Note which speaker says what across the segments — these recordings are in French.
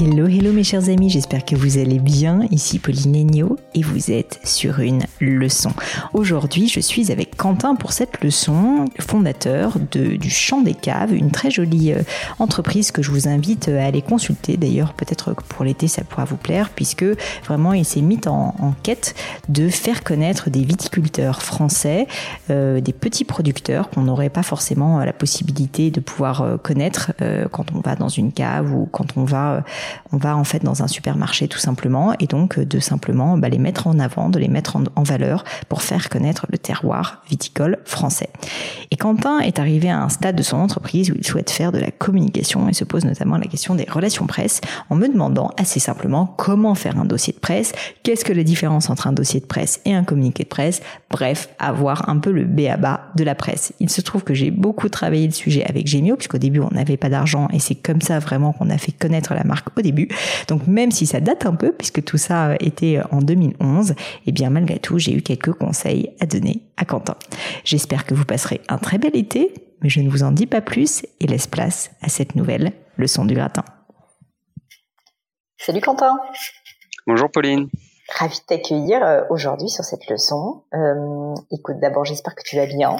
Speaker 1: Hello, hello mes chers amis, j'espère que vous allez bien. Ici Pauline Agneau et vous êtes sur une leçon. Aujourd'hui, je suis avec Quentin pour cette leçon, fondateur de, du Champ des Caves, une très jolie euh, entreprise que je vous invite à aller consulter. D'ailleurs, peut-être que pour l'été, ça pourra vous plaire puisque vraiment, il s'est mis en, quête de faire connaître des viticulteurs français, euh, des petits producteurs qu'on n'aurait pas forcément la possibilité de pouvoir euh, connaître euh, quand on va dans une cave ou quand on va euh, on va en fait dans un supermarché tout simplement et donc euh, de simplement bah, les mettre en avant, de les mettre en, valeur pour faire connaître le terroir viticole français. Et Quentin est arrivé à un stade de son entreprise où il souhaite faire de la communication et se pose notamment la question des relations presse en me demandant assez simplement comment faire un dossier de presse, qu'est-ce que la différence entre un dossier de presse et un communiqué de presse, bref, avoir un peu le B à bas de la presse. Il se trouve que j'ai beaucoup travaillé le sujet avec Gemio puisqu'au début on n'avait pas d'argent et c'est comme ça vraiment qu'on a fait connaître la marque au début. Donc même si ça date un peu, puisque tout ça était en 2011, eh bien malgré tout, j'ai eu quelques conseils à donner à Quentin. J'espère que vous passerez un très bel été, mais je ne vous en dis pas plus et laisse place à cette nouvelle leçon du gratin.
Speaker 2: Salut Quentin.
Speaker 3: Bonjour Pauline.
Speaker 2: Ravi de t'accueillir euh, aujourd'hui sur cette leçon. Euh, écoute, d'abord, j'espère que tu vas bien.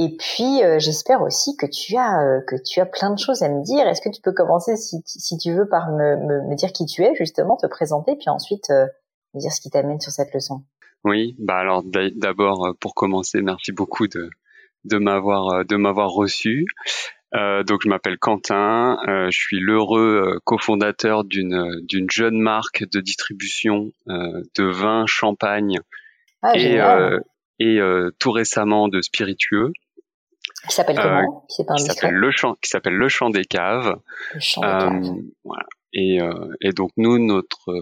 Speaker 2: Et puis, euh, j'espère aussi que tu as euh, que tu as plein de choses à me dire. Est-ce que tu peux commencer, si, si tu veux, par me, me, me, dire qui tu es, justement, te présenter, puis ensuite euh, me dire ce qui t'amène sur cette leçon?
Speaker 3: Oui, bah alors d'abord, pour commencer, merci beaucoup de de m'avoir de m'avoir reçu. Donc je m'appelle Quentin, je suis l'heureux cofondateur d'une d'une jeune marque de distribution de vin champagne
Speaker 2: ah,
Speaker 3: et et tout récemment de spiritueux.
Speaker 2: Qui s'appelle comment?
Speaker 3: Euh, Qui s'appelle le champ, qui s'appelle le champ des caves.
Speaker 2: Le champ des caves.
Speaker 3: Euh, voilà. Et, euh, et donc nous, notre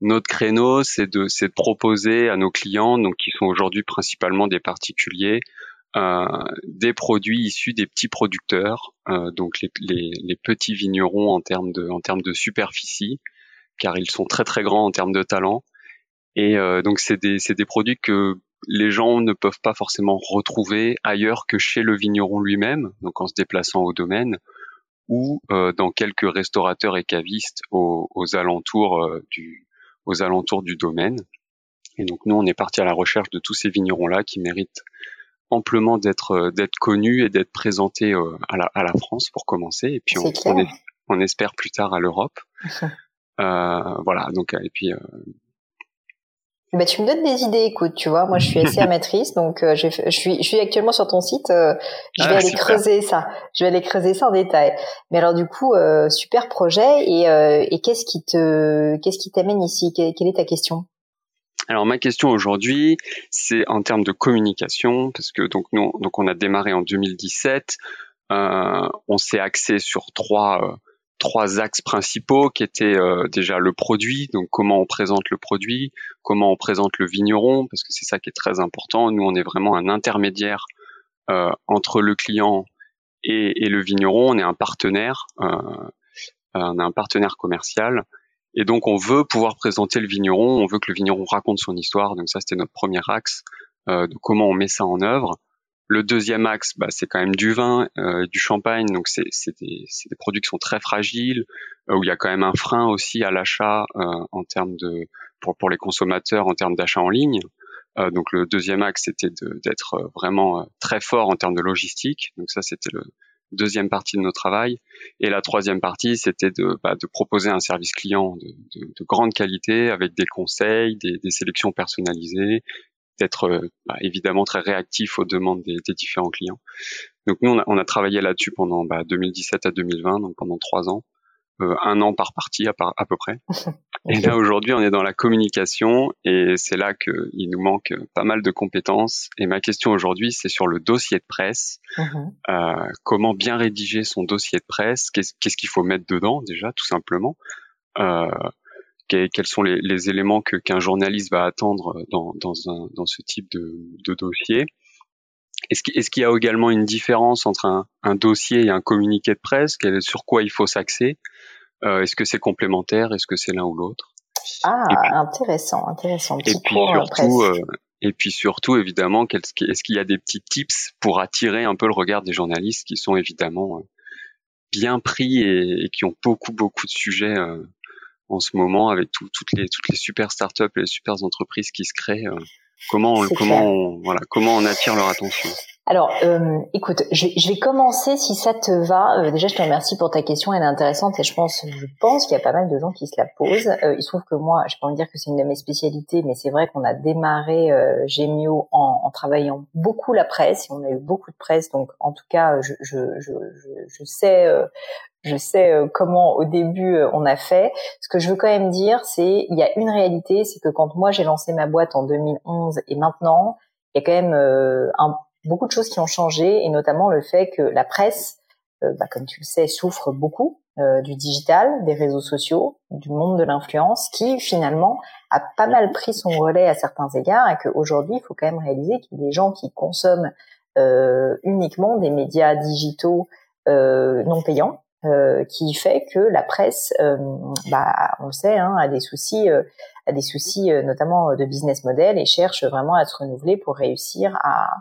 Speaker 3: notre créneau, c'est de c'est de proposer à nos clients, donc qui sont aujourd'hui principalement des particuliers, euh, des produits issus des petits producteurs, euh, donc les, les, les, petits vignerons en termes de en termes de superficie, car ils sont très très grands en termes de talent. Et euh, donc c'est des c'est des produits que les gens ne peuvent pas forcément retrouver ailleurs que chez le vigneron lui-même, donc en se déplaçant au domaine, ou euh, dans quelques restaurateurs et cavistes aux, aux alentours euh, du aux alentours du domaine. Et donc nous, on est parti à la recherche de tous ces vignerons-là qui méritent amplement d'être euh, d'être connus et d'être présentés euh, à la, à la France pour commencer, et puis on, on, on, espère plus tard à l'Europe. Euh, voilà, donc et puis
Speaker 2: bah, tu me donnes des idées, écoute, tu vois, moi je suis assez amatrice, donc euh, je, suis, je suis actuellement sur ton site, euh, je vais ah, aller super. creuser ça, je vais aller creuser ça en détail. Mais alors du coup, euh, super projet, et, euh, et qu'est-ce qui te, qu'est-ce qui t'amène ici? Quelle, quelle est ta question?
Speaker 3: Alors ma question aujourd'hui, c'est en termes de communication, parce que donc nous, donc on a démarré en 2017, euh, on s'est axé sur trois trois axes principaux qui étaient euh, déjà le produit, donc comment on présente le produit, comment on présente le vigneron, parce que c'est ça qui est très important. Nous, on est vraiment un intermédiaire euh, entre le client et, et, le vigneron. On est un partenaire, euh, on est un partenaire commercial, et donc on veut pouvoir présenter le vigneron. On veut que le vigneron raconte son histoire. Donc ça, c'était notre premier axe euh, de comment on met ça en œuvre. Le deuxième axe, bah, c'est quand même du vin, euh, du champagne, donc c'est des, des, produits qui sont très fragiles, euh, où il y a quand même un frein aussi à l'achat euh, en termes de pour, les consommateurs en termes d'achat en ligne. donc le deuxième axe c'était d'être vraiment très fort en termes de logistique. Donc ça c'était le deuxième partie de notre travail. Et la troisième partie c'était de, bah, proposer un service client de, de, de, grande qualité avec des conseils, des sélections personnalisées, d'être bah, évidemment très réactif aux demandes des, des différents clients. Donc nous, on a, on a travaillé là-dessus pendant bah, 2017 à 2020, donc pendant trois ans, euh, un an par partie à, à peu près. et là aujourd'hui, on est dans la communication et c'est là qu'il nous manque pas mal de compétences. Et ma question aujourd'hui, c'est sur le dossier de presse. Mm-hmm. euh, comment bien rédiger son dossier de presse? Qu'est-ce qu'il faut mettre dedans déjà, tout simplement? Euh, quels sont les, les éléments que qu'un journaliste va attendre dans, dans, un, dans ce type de, de dossier. Est-ce qu'il y a également une différence entre un, un, dossier et un communiqué de presse? Sur quoi il faut s'axer? Euh, Est-ce que c'est complémentaire? Est-ce que c'est l'un ou l'autre?
Speaker 1: Ah, intéressant, intéressant.
Speaker 3: et puis surtout, euh, et puis surtout, évidemment, est-ce qu'il y a des petits tips pour attirer un peu le regard des journalistes qui sont évidemment euh, bien pris et, et, qui ont beaucoup beaucoup de sujets euh, en ce moment avec tout, toutes les toutes les super startups et les super entreprises qui se créent. Euh, Comment, comment, on, voilà, comment on attire leur attention?
Speaker 1: Alors, euh, écoute, je, je, vais commencer si ça te va. Euh, déjà, je te remercie pour ta question, elle est intéressante et je pense, je pense qu'il y a pas mal de gens qui se la posent. Euh, il se trouve que moi, je peux pas dire que c'est une de mes spécialités, mais c'est vrai qu'on a démarré Gemio en, en, travaillant beaucoup la presse et on a eu beaucoup de presse, donc en tout cas, je, je, je, je sais, je sais euh, comment au début euh, on a fait. Ce que je veux quand même dire, c'est il y a une réalité, c'est que quand moi j'ai lancé ma boîte en 2011 et maintenant, il y a quand même euh, beaucoup de choses qui ont changé et notamment le fait que la presse, bah, comme tu le sais, souffre beaucoup du digital, des réseaux sociaux, du monde de l'influence, qui finalement a pas mal pris son relais à certains égards et qu'aujourd'hui il faut quand même réaliser qu'il y a des gens qui consomment uniquement des médias digitaux non payants euh, qui fait que la presse, euh, bah, on le sait, hein, a des soucis, euh, a des soucis notamment de business model et cherche vraiment à se renouveler pour réussir à,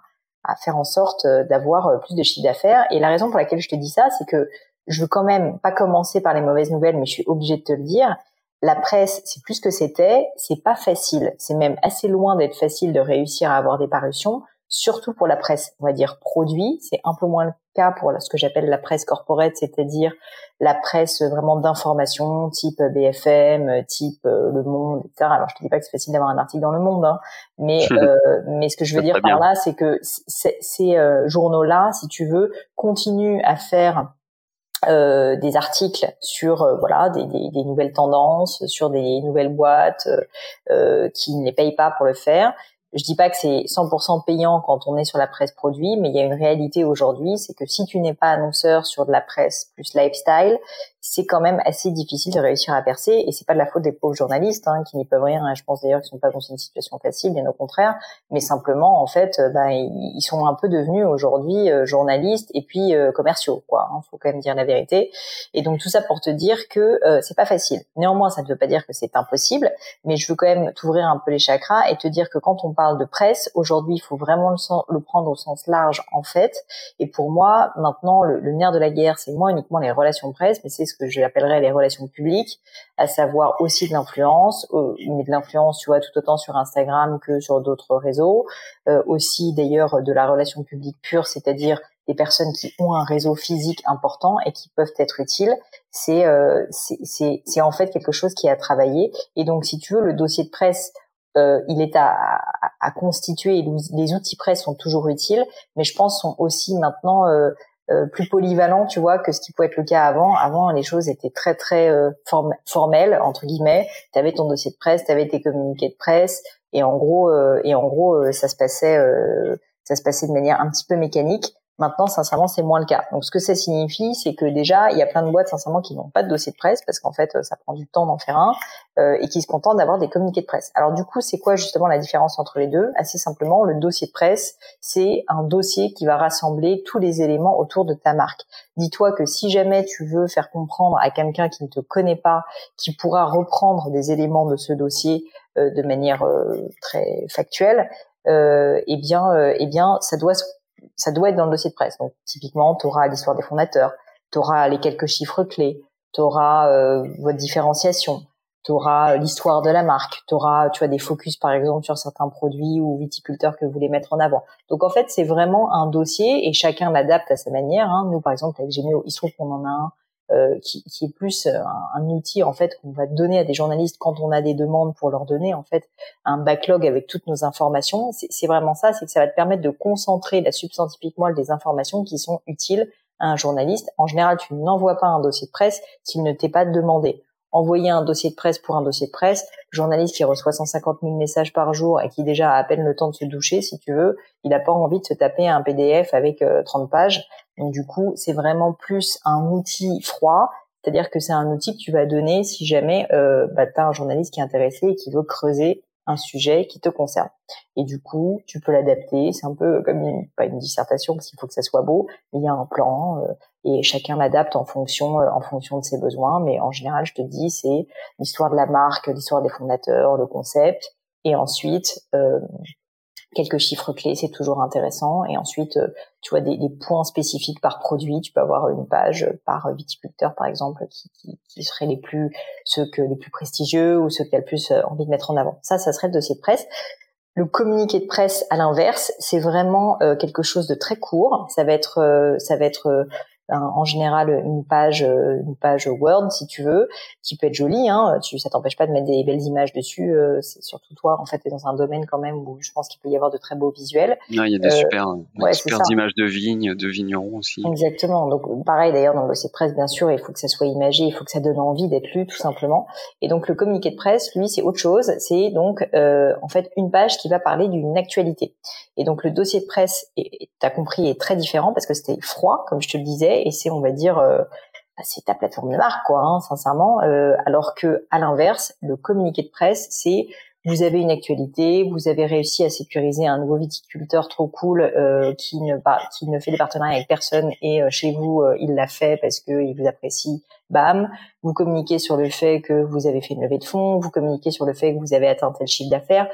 Speaker 1: à faire en sorte d'avoir plus de chiffre d'affaires. Et la raison pour laquelle je te dis ça, c'est que je veux quand même pas commencer par les mauvaises nouvelles, mais je suis obligée de te le dire. La presse, c'est plus que c'était, c'est pas facile. C'est même assez loin d'être facile de réussir à avoir des parutions surtout pour la presse, on va dire produit. C'est un peu moins le cas pour ce que j'appelle la presse corporate, c'est-à-dire la presse vraiment d'information, type BFM, type euh, Le Monde, etc. Alors je te dis pas que c'est facile d'avoir un article dans Le Monde, hein, mais euh, mais ce que je veux dire par là, c'est que ces euh, journaux-là, si tu veux, continuent à faire euh, des articles sur euh, voilà des, des, des, nouvelles tendances, sur des nouvelles boîtes euh, qui ne les payent pas pour le faire, je dis pas que c'est 100% payant quand on est sur la presse produit, mais il y a une réalité aujourd'hui, c'est que si tu n'es pas annonceur sur de la presse plus lifestyle, c'est quand même assez difficile de réussir à percer. Et c'est pas de la faute des pauvres journalistes hein, qui n'y peuvent rien. Hein. Je pense d'ailleurs qu'ils sont pas dans une situation facile, bien au contraire. Mais simplement, en fait, ben, ils sont un peu devenus aujourd'hui euh, journalistes et puis euh, commerciaux, quoi. Hein, faut quand même dire la vérité. Et donc tout ça pour te dire que euh, c'est pas facile. Néanmoins, ça ne veut pas dire que c'est impossible, mais je veux quand même t'ouvrir un peu les chakras et te dire que quand on parle de presse, aujourd'hui, il faut vraiment le, prendre au sens large, en fait. Et pour moi, maintenant, le, le nerf de la guerre, c'est moins uniquement les relations presse, mais c'est ce que j'appellerais les relations publiques, à savoir aussi de l'influence, mais de l'influence, tu vois, tout autant sur Instagram que sur d'autres réseaux, euh, aussi d'ailleurs de la relation publique pure, c'est-à-dire des personnes qui ont un réseau physique important et qui peuvent être utiles, c'est euh, c'est en fait quelque chose qui est à travailler. Et donc, si tu veux, le dossier de presse, euh, il est à, à, à constituer. Les outils presse sont toujours utiles, mais je pense sont aussi maintenant euh, euh, plus polyvalent, tu vois, que ce qui pouvait être le cas avant. Avant, les choses étaient très très euh, formelles entre guillemets. Tu avais ton dossier de presse, tu avais tes communiqués de presse, et en gros, euh, et en gros, ça se passait, ça se passait de manière un petit peu mécanique. Maintenant, sincèrement, c'est moins le cas. Donc, ce que ça signifie, c'est que déjà, il y a plein de boîtes, sincèrement, qui n'ont pas de dossier de presse parce qu'en fait, ça prend du temps d'en faire un euh, et qui se contentent d'avoir des communiqués de presse. Alors, du coup, c'est quoi justement la différence entre les deux? Assez simplement, le dossier de presse, c'est un dossier qui va rassembler tous les éléments autour de ta marque. Dis-toi que si jamais tu veux faire comprendre à quelqu'un qui ne te connaît pas, qui pourra reprendre des éléments de ce dossier euh, de manière euh, très factuelle, euh, eh bien, eh bien, ça doit se ça doit être dans le dossier de presse. Donc typiquement, tu auras l'histoire des fondateurs, tu auras les quelques chiffres clés, tu auras euh, votre différenciation, tu auras l'histoire de la marque, tu auras tu as des focus par exemple sur certains produits ou viticulteurs que vous voulez mettre en avant. Donc en fait, c'est vraiment un dossier et chacun l'adapte à sa manière. Hein. Nous par exemple avec Gémio, il se trouve qu'on en a un euh, qui, qui, est plus euh, un, outil en fait qu'on va donner à des journalistes quand on a des demandes pour leur donner en fait un backlog avec toutes nos informations. C'est vraiment ça, c'est que ça va te permettre de concentrer la substantifique moelle des informations qui sont utiles à un journaliste. En général, tu n'envoies pas un dossier de presse s'il ne t'est pas demandé envoyer un dossier de presse pour un dossier de presse, journaliste qui reçoit 150 000 messages par jour et qui déjà a à peine le temps de se doucher, si tu veux, il n'a pas envie de se taper un PDF avec 30 euh, pages. Donc du coup, c'est vraiment plus un outil froid, c'est-à-dire que c'est un outil que tu vas donner si jamais euh, bah, tu as un journaliste qui est intéressé et qui veut creuser un sujet qui te concerne. Et du coup, tu peux l'adapter. C'est un peu comme une, pas une dissertation parce qu'il faut que ça soit beau, mais il y a un plan euh, et chacun l'adapte en fonction euh, en fonction de ses besoins. Mais en général, je te dis, c'est l'histoire de la marque, l'histoire des fondateurs, le concept, et ensuite euh, quelques chiffres clés, c'est toujours intéressant. Et ensuite, euh, tu vois des, des, points spécifiques par produit. Tu peux avoir une page par viticulteur, par exemple, qui, qui, qui seraient les plus ceux que les plus prestigieux ou ceux que tu as le plus euh, envie de mettre en avant. Ça, ça serait le dossier de presse. Le communiqué de presse, à l'inverse, c'est vraiment euh, quelque chose de très court. Ça va être, ça va être en général une page euh, une page Word si tu veux qui peut être jolie hein. Tu ça t'empêche pas de mettre des belles images dessus euh, c'est surtout toi. En fait t'es dans un domaine quand même où je pense qu'il peut y avoir de très beaux visuels.
Speaker 3: Non, il y a des euh, super, super images de vignes de vignerons aussi.
Speaker 1: Exactement. Donc pareil d'ailleurs dans le dossier de presse bien sûr il faut que ça soit imagé il faut que ça donne envie d'être lu tout simplement. Et donc le communiqué de presse lui c'est autre chose. C'est donc en fait une page qui va parler d'une actualité. Et donc le dossier de presse t'as compris est très différent parce que c'était froid comme je te le disais et c'est on va dire euh, bah, c'est ta plateforme de marque quoi hein, sincèrement euh, alors que à l'inverse le communiqué de presse c'est vous avez une actualité, vous avez réussi à sécuriser un nouveau viticulteur trop cool euh, qui ne qui ne fait des partenariats avec personne et chez vous il l'a fait parce qu'il vous apprécie. Bam, vous communiquez sur le fait que vous avez fait une levée de fonds, vous communiquez sur le fait que vous avez atteint tel chiffre d'affaires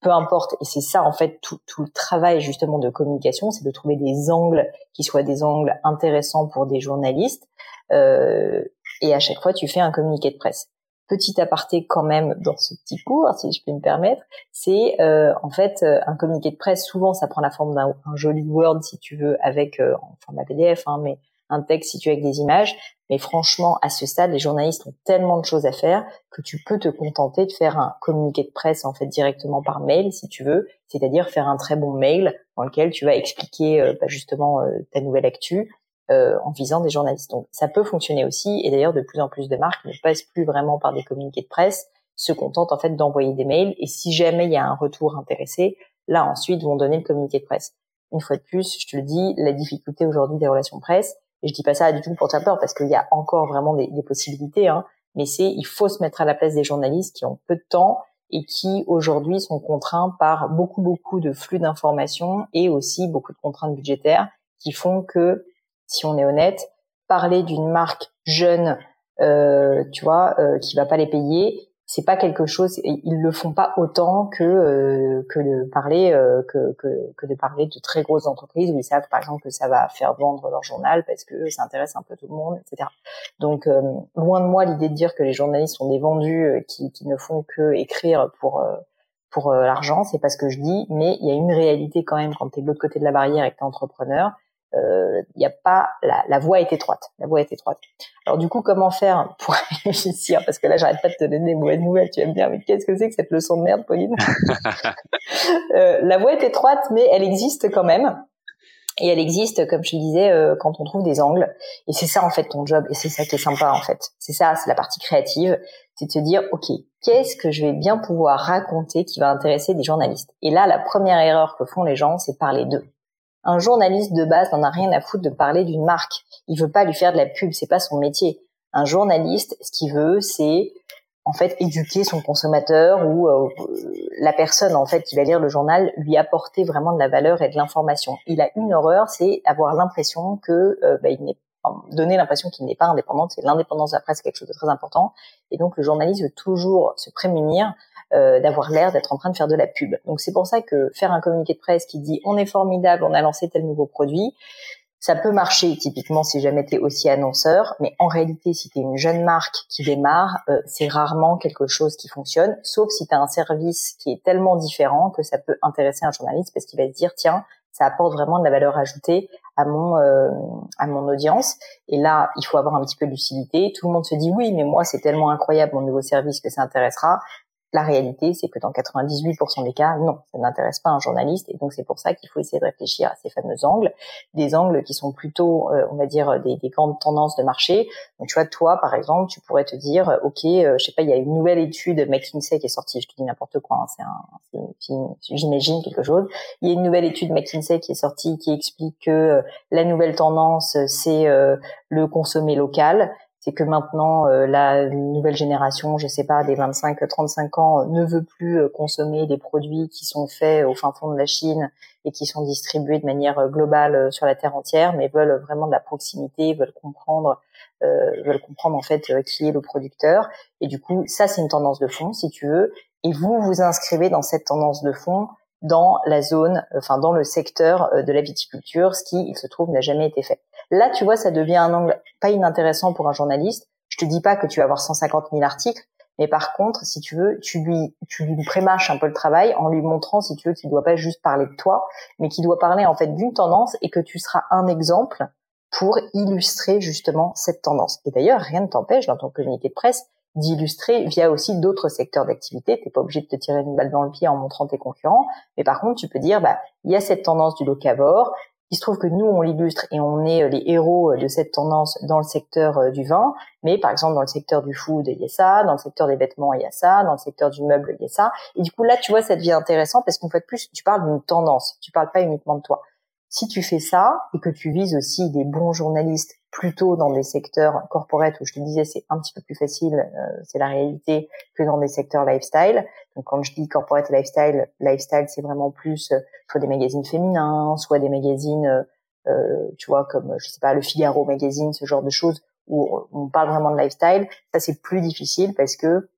Speaker 1: peu importe. Et c'est ça, en fait, tout, tout, le travail justement de communication, c'est de trouver des angles qui soient des angles intéressants pour des journalistes. Euh, et à chaque fois, tu fais un communiqué de presse. Petit aparté quand même dans ce petit cours, si je peux me permettre, c'est euh, en fait euh, un communiqué de presse. Souvent, ça prend la forme d'un joli Word, si tu veux, avec euh, en format PDF, hein, mais un texte situé avec des images. Mais franchement, à ce stade, les journalistes ont tellement de choses à faire que tu peux te contenter de faire un communiqué de presse en fait directement par mail, si tu veux, c'est-à-dire faire un très bon mail dans lequel tu vas expliquer euh, bah, justement euh, ta nouvelle actu euh, en visant des journalistes. Donc ça peut fonctionner aussi. Et d'ailleurs, de plus en plus de marques ne passent plus vraiment par des communiqués de presse, se contentent en fait d'envoyer des mails. Et si jamais il y a un retour intéressé, là ensuite vont donner le communiqué de presse. Une fois de plus, je te le dis, la difficulté aujourd'hui des relations presse, et je dis pas ça du tout pour ta peur parce qu'il y a encore vraiment des, des possibilités, hein, mais c'est il faut se mettre à la place des journalistes qui ont peu de temps et qui aujourd'hui sont contraints par beaucoup beaucoup de flux d'informations et aussi beaucoup de contraintes budgétaires qui font que, si on est honnête, parler d'une marque jeune, euh, tu vois, euh, qui va pas les payer, c'est pas quelque chose ils le font pas autant que euh, que de parler euh, que, que, que de parler de très grosses entreprises où ils savent par exemple que ça va faire vendre leur journal parce que ça intéresse un peu tout le monde etc donc euh, loin de moi l'idée de dire que les journalistes sont des vendus qui, qui ne font que écrire pour pour l'argent c'est pas ce que je dis mais il y a une réalité quand même quand tu es de l'autre côté de la barrière et que tu es entrepreneur il euh, y a pas la, la voie est étroite. La voie est étroite. Alors du coup, comment faire pour réussir? Parce que là, j'arrête pas de te donner des mauvaises nouvelles. Tu vas me dire, mais qu'est-ce que c'est que cette leçon de merde, Pauline? Euh, La voie est étroite, mais elle existe quand même. Et elle existe, comme je te disais, euh, quand on trouve des angles. Et c'est ça en fait ton job. Et c'est ça qui est sympa en fait. C'est ça, c'est la partie créative. C'est de se dire, ok, qu'est-ce que je vais bien pouvoir raconter qui va intéresser des journalistes? Et là, la première erreur que font les gens, c'est parler d'eux. Un journaliste de base n'en a rien à foutre de parler d'une marque. Il veut pas lui faire de la pub, c'est pas son métier. Un journaliste, ce qu'il veut, c'est en fait éduquer son consommateur ou euh, la personne en fait qui va lire le journal lui apporter vraiment de la valeur et de l'information. Il a une horreur, c'est avoir l'impression que euh, bah, il n'est donner l'impression qu'il n'est pas indépendant. C'est l'indépendance de la presse, quelque chose de très important. Et donc le journaliste veut toujours se prémunir euh, d'avoir l'air d'être en train de faire de la pub. Donc c'est pour ça que faire un communiqué de presse qui dit on est formidable, on a lancé tel nouveau produit, Ça peut marcher typiquement si jamais tu es aussi annonceur, mais en réalité, si tu es une jeune marque qui démarre, euh, c'est rarement quelque chose qui fonctionne, sauf si tu as un service qui est tellement différent que ça peut intéresser un journaliste parce qu'il va se dire, tiens, ça apporte vraiment de la valeur ajoutée à mon euh, à mon audience. Et là, il faut avoir un petit peu de lucidité. Tout le monde se dit oui, mais moi c'est tellement incroyable mon nouveau service que ça intéressera. La réalité, c'est que dans 98% des cas, non, ça n'intéresse pas un journaliste. Et donc, c'est pour ça qu'il faut essayer de réfléchir à ces fameux angles, des angles qui sont plutôt, euh, on va dire, des, des, grandes tendances de marché. Donc, tu vois, toi, par exemple, tu pourrais te dire, euh, OK, euh, je sais pas, il y a une nouvelle étude McKinsey qui est sortie, je te dis n'importe quoi, hein, c'est un, j'imagine quelque chose. Il y a une nouvelle étude McKinsey qui est sortie qui explique que la nouvelle tendance, c'est le consommer local c'est que maintenant euh, la nouvelle génération, je sais pas, des 25-35 ans, ne veut plus euh, consommer des produits qui sont faits au fin fond de la Chine et qui sont distribués de manière euh, globale sur la terre entière, mais veulent vraiment de la proximité, veulent comprendre, veulent comprendre en fait qui est le producteur. Et du coup, ça c'est une tendance de fond, si tu veux. Et vous vous inscrivez dans cette tendance de fond dans la zone, enfin dans le secteur de la viticulture, ce qui, il se trouve, n'a jamais été fait. Là, tu vois, ça devient un angle pas inintéressant pour un journaliste. Je te dis pas que tu vas avoir 150 000 articles, mais par contre, si tu veux, tu lui, tu lui un peu le travail en lui montrant, si tu veux, qu'il doit pas juste parler de toi, mais qu'il doit parler en fait d'une tendance et que tu seras un exemple pour illustrer justement cette tendance. Et d'ailleurs, rien ne t'empêche dans ton communiqué de presse d'illustrer via aussi d'autres secteurs d'activité. T'es pas obligé de te tirer une balle dans le pied en montrant tes concurrents, mais par contre, tu peux dire, bah, il y a cette tendance du locavore, il se trouve que nous, on l'illustre et on est euh, les héros euh, de cette tendance dans le secteur euh, du vin, mais par exemple dans le secteur du food, il y a ça, dans le secteur des vêtements, il y a ça, dans le secteur du meuble, il y a ça. Et du coup, là, tu vois, ça devient intéressant parce qu'une fois de plus, tu parles d'une tendance, tu parles pas uniquement de toi. Si tu fais ça et que tu vises aussi des bons journalistes plutôt dans des secteurs corporate où je te disais c'est un petit peu plus facile, euh, c'est la réalité que dans des secteurs lifestyle. Donc quand je dis corporate lifestyle, lifestyle c'est vraiment plus euh, soit des magazines féminins, soit des magazines, euh, tu vois comme je sais pas le Figaro magazine, ce genre de choses où on parle vraiment de lifestyle. Ça c'est plus difficile parce que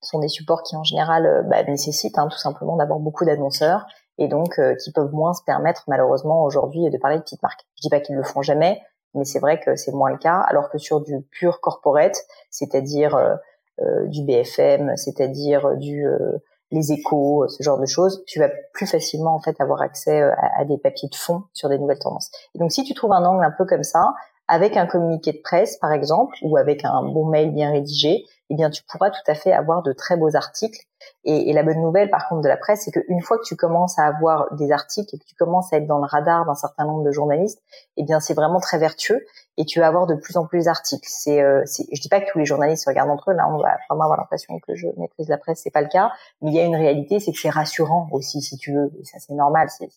Speaker 1: sont des supports qui en général bah, nécessitent hein, tout simplement d'avoir beaucoup d'annonceurs et donc qui peuvent moins se permettre malheureusement aujourd'hui de parler de petites marques. Je dis pas qu'ils le font jamais, mais c'est vrai que c'est moins le cas, alors que sur du pur corporate, c'est-à-dire euh, euh du BFM, c'est-à-dire euh, du euh, les échos, ce genre de choses, tu vas plus facilement en fait avoir accès à, à, des papiers de fond sur des nouvelles tendances. Et donc si tu trouves un angle un peu comme ça, avec un communiqué de presse par exemple, ou avec un bon mail bien rédigé, eh bien tu pourras tout à fait avoir de très beaux articles. Et, et la bonne nouvelle par contre de la presse, c'est qu'une fois que tu commences à avoir des articles et que tu commences à être dans le radar d'un certain nombre de journalistes, eh bien c'est vraiment très vertueux et tu vas avoir de plus en plus d'articles. C'est, euh, je dis pas que tous les journalistes se regardent entre eux, là on va vraiment avoir l'impression que je maîtrise la presse, c'est pas le cas, mais il y a une réalité, c'est que c'est rassurant aussi si tu veux, et ça c'est normal, c'est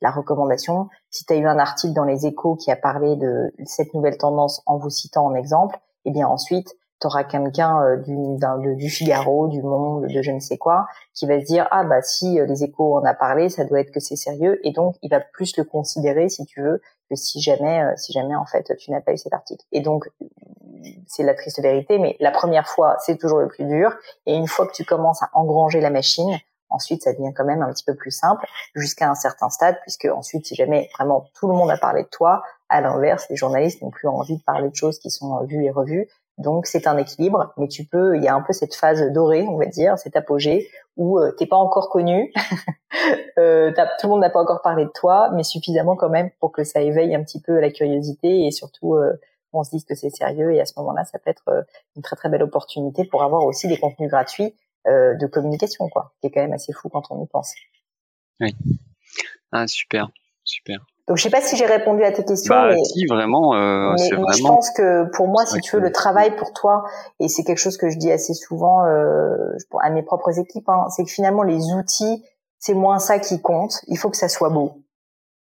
Speaker 1: la recommandation. Si tu as eu un article dans les Échos qui a parlé de cette nouvelle tendance en vous citant en exemple, eh bien ensuite tu auras quelqu'un euh, du, du Figaro, du Monde, de je ne sais quoi, qui va se dire ah bah si euh, les échos en a parlé, ça doit être que c'est sérieux, et donc il va plus le considérer si tu veux que si jamais, euh, si jamais en fait tu n'as pas eu cet article. Et donc c'est la triste vérité, mais la première fois c'est toujours le plus dur, et une fois que tu commences à engranger la machine, Ensuite, ça devient quand même un petit peu plus simple jusqu'à un certain stade, puisque ensuite, si jamais vraiment tout le monde a parlé de toi, à l'inverse, les journalistes n'ont plus envie de parler de choses qui sont vues et revues. Donc c'est un équilibre, mais tu peux, il y a un peu cette phase dorée, on va dire, cet apogée où euh, t'es pas encore connu, euh, tout le monde n'a pas encore parlé de toi, mais suffisamment quand même pour que ça éveille un petit peu la curiosité et surtout euh, on se dise que c'est sérieux et à ce moment-là, ça peut être euh, une très très belle opportunité pour avoir aussi des contenus gratuits euh, de communication, quoi, qui est quand même assez fou quand on y pense.
Speaker 3: Oui. Ah super, super.
Speaker 1: Donc je sais pas si j'ai répondu à tes questions.
Speaker 3: Bah, mais, si vraiment, euh,
Speaker 1: mais,
Speaker 3: vraiment.
Speaker 1: Je pense que pour moi, si tu veux, le travail pour toi, et c'est quelque chose que je dis assez souvent euh, à mes propres équipes, hein, c'est que finalement les outils, c'est moins ça qui compte. Il faut que ça soit beau.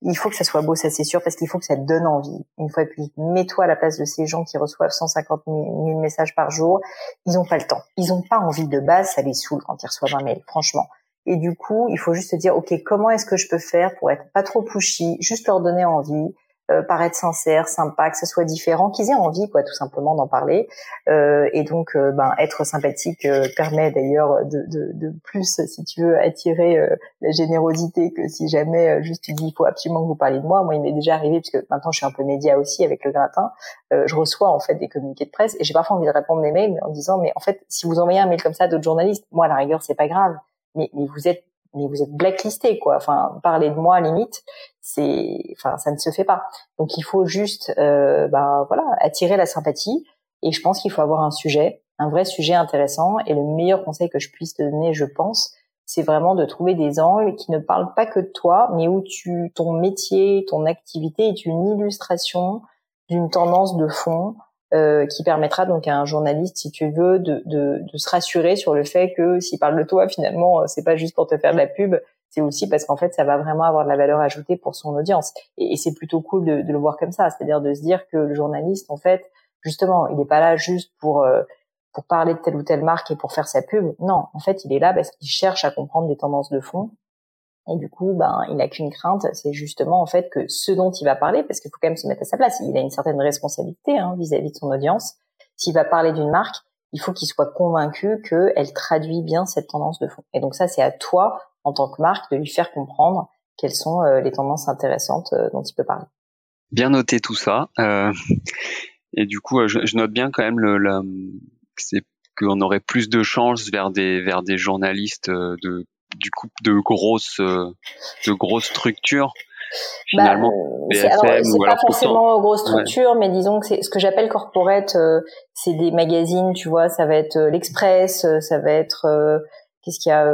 Speaker 1: Il faut que ça soit beau, ça c'est sûr, parce qu'il faut que ça te donne envie. Une fois de plus, mets-toi à la place de ces gens qui reçoivent 150 000 messages par jour. Ils n'ont pas le temps. Ils n'ont pas envie de base, ça les saoule quand ils reçoivent un mail, franchement. Et du coup, il faut juste se dire, OK, comment est-ce que je peux faire pour être pas trop pushy, juste leur donner envie, euh, paraître sincère, sympa, que ce soit différent, qu'ils aient envie, quoi, tout simplement d'en parler. Euh, et donc, euh, ben, être sympathique permet d'ailleurs de, de, de, plus, si tu veux, attirer la générosité que si jamais juste tu dis il faut absolument que vous parliez de moi. Moi, il m'est déjà arrivé puisque maintenant je suis un peu média aussi avec le gratin. je reçois en fait des communiqués de presse et j'ai parfois envie de répondre des mails en disant mais en fait si vous envoyez un mail comme ça à d'autres journalistes, moi à la rigueur c'est pas grave, mais, mais vous êtes mais vous êtes blacklisté quoi. Enfin, parler de moi à limite, c'est, enfin, ça ne se fait pas. Donc il faut juste, euh, bah voilà, attirer la sympathie. Et je pense qu'il faut avoir un sujet, un vrai sujet intéressant. Et le meilleur conseil que je puisse te donner, je pense, c'est vraiment de trouver des angles qui ne parlent pas que de toi, mais où tu, ton métier, ton activité est une illustration d'une tendance de fond euh, qui permettra donc à un journaliste, si tu veux, de, de, de se rassurer sur le fait que s'il parle de toi, finalement, euh, c'est pas juste pour te faire de la pub, c'est aussi parce qu'en fait, ça va vraiment avoir de la valeur ajoutée pour son audience. Et, c'est plutôt cool de, de, le voir comme ça, c'est-à-dire de se dire que le journaliste, en fait, justement, il n'est pas là juste pour euh, pour parler de telle ou telle marque et pour faire sa pub. Non, en fait, il est là parce qu'il cherche à comprendre des tendances de fond et du coup, ben, il n'a qu'une crainte, c'est justement en fait que ce dont il va parler, parce qu'il faut quand même se mettre à sa place, il a une certaine responsabilité hein, vis-à-vis de son audience. S'il va parler d'une marque, il faut qu'il soit convaincu qu'elle traduit bien cette tendance de fond. Et donc ça, c'est à toi, en tant que marque, de lui faire comprendre quelles sont euh, les tendances intéressantes euh, dont il peut parler.
Speaker 3: Bien noter tout ça. Euh, et du coup, je, note bien quand même le, qu'on aurait plus de chances vers des vers des journalistes de du coup de grosses euh, de grosses structures finalement
Speaker 1: bah, c'est pas forcément grosse structure mais disons que c'est ce que j'appelle corporate euh, c'est des magazines tu vois ça va être euh, l'Express ça va être qu'est-ce qu'il y a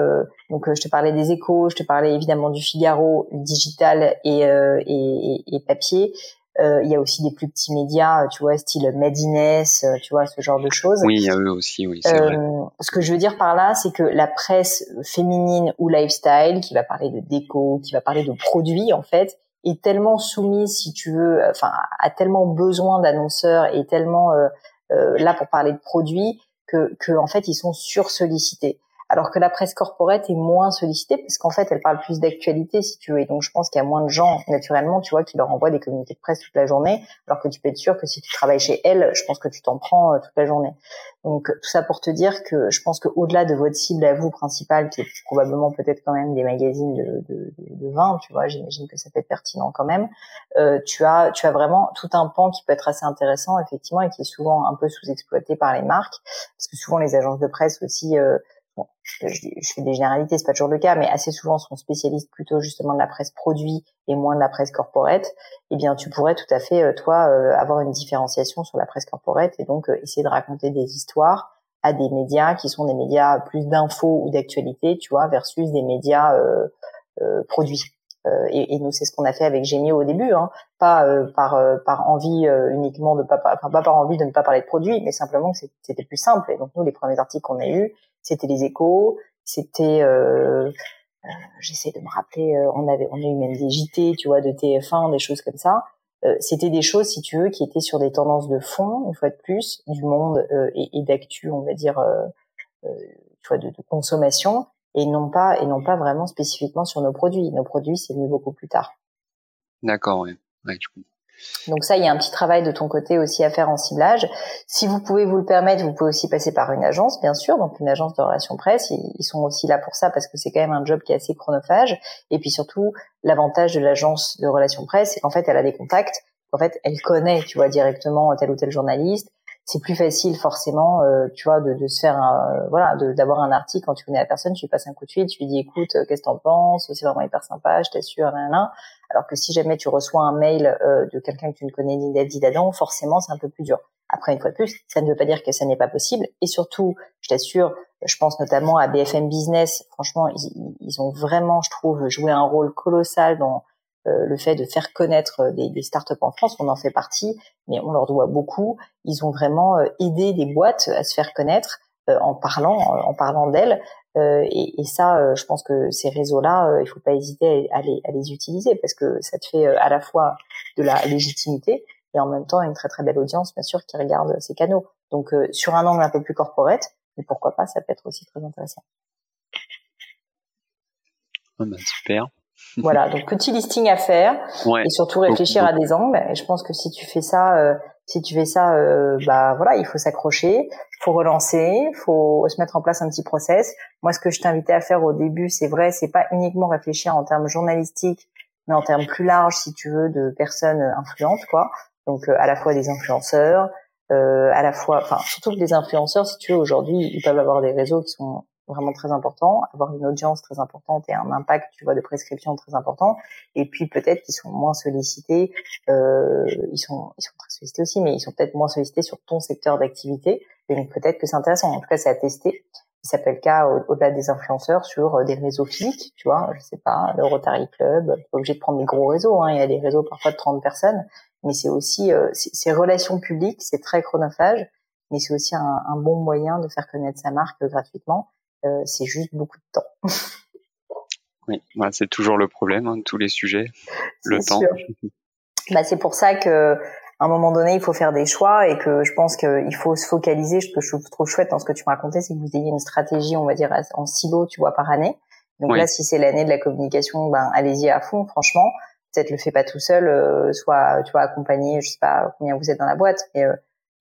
Speaker 1: donc je te parlais des Échos je te parlais évidemment du Figaro digital et, et, et, papier il y a aussi des plus petits médias, tu vois, style Madines, euh, tu vois, ce genre de choses.
Speaker 3: Oui, il y a eux aussi, oui, vrai. Euh,
Speaker 1: ce que je veux dire par là, c'est que la presse féminine ou lifestyle, qui va parler de déco, qui va parler de produits, en fait, est tellement soumise, si tu veux, enfin, a tellement besoin d'annonceurs et tellement là pour parler de produits que, que en fait, ils sont sursollicités alors que la presse corporate est moins sollicitée parce qu'en fait elle parle plus d'actualité si tu veux. Et donc je pense qu'il y a moins de gens naturellement tu vois qui leur envoient des communiqués de presse toute la journée. Alors que tu peux être sûr que si tu travailles chez elle je pense que tu t'en prends euh, toute la journée. Donc tout ça pour te dire que je pense qu'au-delà de votre cible à vous principale qui est probablement peut-être quand même des magazines de, de, de, vin tu vois j'imagine que ça peut être pertinent quand même euh, tu as tu as vraiment tout un pan qui peut être assez intéressant effectivement et qui est souvent un peu sous-exploité par les marques. Parce que souvent les agences de presse aussi euh, bon, je, je, fais des généralités, c'est pas toujours le cas, mais assez souvent sont spécialistes plutôt justement de la presse produit et moins de la presse corporate, eh bien tu pourrais tout à fait euh, toi euh, avoir une différenciation sur la presse corporate et donc euh, essayer de raconter des histoires à des médias qui sont des médias plus d'infos ou d'actualité, tu vois, versus des médias produits. Et, et, nous, c'est ce qu'on a fait avec Gémio au début, hein. pas par par envie uniquement de pas, enfin pas par envie de ne pas parler de produits, mais simplement que c'était plus simple. Et donc nous, les premiers articles qu'on a eus, c'était les échos, c'était euh, euh, j'essaie de me rappeler, euh, on avait on a eu même des JT, tu vois, de TF1, des choses comme ça. Euh, c'était des choses, si tu veux, qui étaient sur des tendances de fond, une fois de plus, du monde et, et d'actu, on va dire, tu vois, de, de, consommation, et non pas et non pas vraiment spécifiquement sur nos produits. Nos produits, c'est venu beaucoup plus tard.
Speaker 3: D'accord. Ouais, je comprends.
Speaker 1: Donc ça, il y a un petit travail de ton côté aussi à faire en ciblage. Si vous pouvez vous le permettre, vous pouvez aussi passer par une agence, bien sûr, donc une agence de relations presse. Ils sont aussi là pour ça parce que c'est quand même un job qui est assez chronophage. Et puis surtout, l'avantage de l'agence de relations presse, c'est qu'en fait, elle a des contacts. En fait, elle connaît, tu vois, directement tel ou tel journaliste c'est plus facile forcément, euh, tu vois, de, de, se faire un, euh, voilà, d'avoir un article quand tu connais la personne, tu lui passes un coup de fil, tu lui dis écoute, euh, qu'est-ce que t'en penses, c'est vraiment hyper sympa, je t'assure, là, Alors que si jamais tu reçois un mail de quelqu'un que tu ne connais ni d'Adi d'Adam, forcément c'est un peu plus dur. Après une fois de plus, ça ne veut pas dire que ça n'est pas possible. Et surtout, je t'assure, je pense notamment à BFM Business. Franchement, ils, ont vraiment, je trouve, joué un rôle colossal dans euh, le fait de faire connaître euh, des, startups en France, on en fait partie, mais on leur doit beaucoup. Ils ont vraiment euh, aidé des boîtes à se faire connaître en parlant, en parlant d'elles. Et, et, ça, je pense que ces réseaux-là, il faut pas hésiter à les, à les utiliser parce que ça te fait à la fois de la légitimité et en même temps une très très belle audience, bien sûr, qui regarde ces canaux. Donc sur un angle un peu plus corporate, mais pourquoi pas, ça peut être aussi très intéressant.
Speaker 3: Ah bah, super.
Speaker 1: Voilà, donc petit listing à faire et surtout réfléchir à des angles. Et je pense que si tu fais ça, euh, si tu fais ça, euh, bah voilà, il faut s'accrocher, faut relancer, faut se mettre en place un petit process. Moi, ce que je t'invitais à faire au début, c'est vrai, c'est pas uniquement réfléchir en termes journalistiques, mais en termes plus larges, si tu veux, de personnes influentes, quoi. Donc à la fois des influenceurs, à la fois, enfin surtout que des influenceurs, si tu veux, aujourd'hui, ils peuvent avoir des réseaux qui sont vraiment très important, avoir une audience très importante et un impact, tu vois, de prescription très important. Et puis peut-être qu'ils sont moins sollicités, euh, ils sont ils sont très sollicités aussi, mais ils sont peut-être moins sollicités sur ton secteur d'activité. Et donc peut-être que c'est intéressant. En tout cas, c'est à tester. Ça peut être le cas au-delà des influenceurs sur euh, des réseaux physiques, tu vois, je sais pas, le Rotary Club, pas obligé de prendre des gros réseaux, hein, il y a des réseaux parfois de 30 personnes, mais c'est aussi euh, ces relations publiques, c'est très chronophage, mais c'est aussi un, un, bon moyen de faire connaître sa marque gratuitement c'est juste beaucoup de temps.
Speaker 3: oui, bah, c'est toujours le problème hein, de tous les sujets, le temps.
Speaker 1: Bah, c'est pour ça que à un moment donné, il faut faire des choix et que je pense qu'il faut se focaliser. Ce que je trouve chouette dans ce que tu me racontais, c'est que vous ayez une stratégie, on va dire, en silo, tu vois, par année. Donc là, si c'est l'année de la communication, ben allez-y à fond, franchement. Peut-être le fais pas tout seul, euh, soit tu vois accompagné, je sais pas combien vous êtes dans la boîte, mais euh,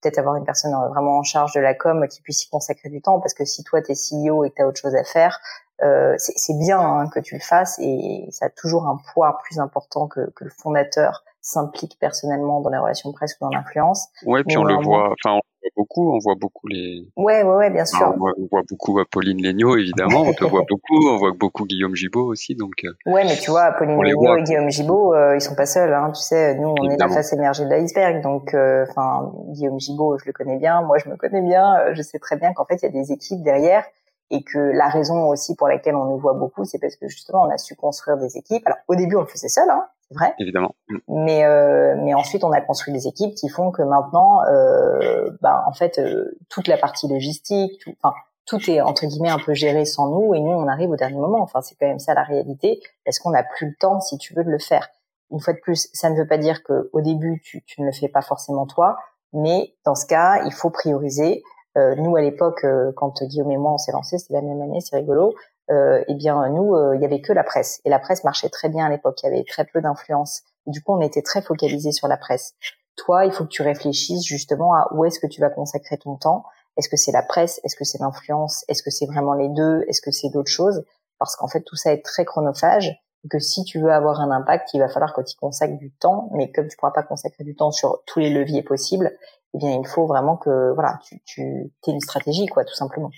Speaker 1: peut-être avoir une personne euh, vraiment en charge de la com qui puisse y consacrer du temps parce que si toi t'es CEO et que t'as autre chose à faire euh, c'est bien hein, que tu le fasses et ça a toujours un poids plus important que, que le fondateur s'implique personnellement dans les relations presse ou dans l'influence.
Speaker 3: Ouais, puis on le voit, enfin beaucoup, on voit beaucoup les.
Speaker 1: Ouais, ouais, ouais, bien sûr.
Speaker 3: on, voit, beaucoup Pauline Legnaud, évidemment, on te voit beaucoup, on voit beaucoup Guillaume Gibaud aussi, donc.
Speaker 1: Euh, ouais, mais tu vois, Pauline Legnaud et Guillaume Gibaud, euh, ils sont pas seuls, hein, tu sais, nous, on est la face émergée de l'iceberg, donc, euh, enfin, Guillaume Gibaud, je le connais bien, moi, je me connais bien, je sais très bien qu'en fait, il y a des équipes derrière et que la raison aussi pour laquelle on nous voit beaucoup, c'est parce que justement, on a su construire des équipes. Alors, au début, on le faisait seul, hein, c'est vrai.
Speaker 3: Évidemment. Mm.
Speaker 1: Mais euh, mais ensuite on a construit des équipes qui font que maintenant, euh, bah, en fait, euh, toute la partie logistique, tout, enfin tout est entre guillemets un peu géré sans nous et nous on arrive au dernier moment. Enfin c'est quand même ça la réalité. Est-ce qu'on n'a plus le temps si tu veux de le faire Une fois de plus, ça ne veut pas dire que au début tu, tu ne le fais pas forcément toi, mais dans ce cas il faut prioriser. Euh, nous à l'époque, euh, quand Guillaume et moi on s'est lancé, c'était la même année, c'est rigolo euh, eh bien nous, euh, il y avait que la presse. Et la presse marchait très bien à l'époque. Il y avait très peu d'influence. Du coup, on était très focalisé sur la presse. Toi, il faut que tu réfléchisses justement à où est-ce que tu vas consacrer ton temps. Est-ce que c'est la presse? Est-ce que c'est l'influence? Est-ce que c'est vraiment les deux? Est-ce que c'est d'autres choses? Parce qu'en fait, tout ça est très chronophage. Que si tu veux avoir un impact, il va falloir que tu consacres du temps. Mais comme tu pourras pas consacrer du temps sur tous les leviers possibles, eh bien, il faut vraiment que voilà, tu, tu aies une stratégie, quoi, tout simplement.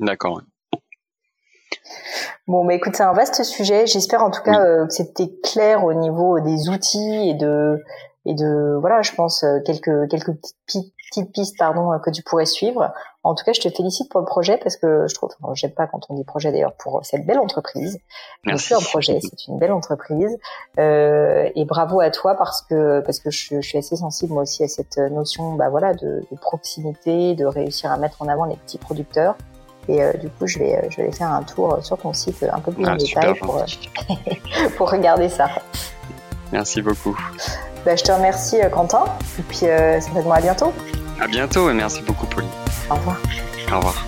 Speaker 3: D'accord.
Speaker 1: Bon, bah écoute, c'est un vaste sujet. J'espère en tout cas euh, que c'était clair au niveau des outils et de et de voilà, je pense euh, quelques quelques petites, petites pistes pardon euh, que tu pourrais suivre. En tout cas, je te félicite pour le projet parce que je trouve, enfin, j'aime pas quand on dit projet d'ailleurs pour cette belle entreprise.
Speaker 3: Merci.
Speaker 1: un projet, c'est une belle entreprise euh, et bravo à toi parce que parce que je, je, suis assez sensible moi aussi à cette notion, bah voilà, de, de proximité, de réussir à mettre en avant les petits producteurs. Et euh, du coup, je vais, euh, je vais aller faire un tour sur ton site un peu plus en ah, détail pour, euh, pour regarder ça.
Speaker 3: Merci beaucoup.
Speaker 1: Bah, je te remercie, Quentin. Et puis, certainement à bientôt.
Speaker 3: À bientôt et merci beaucoup, Pauline.
Speaker 1: Au revoir.
Speaker 3: Au revoir.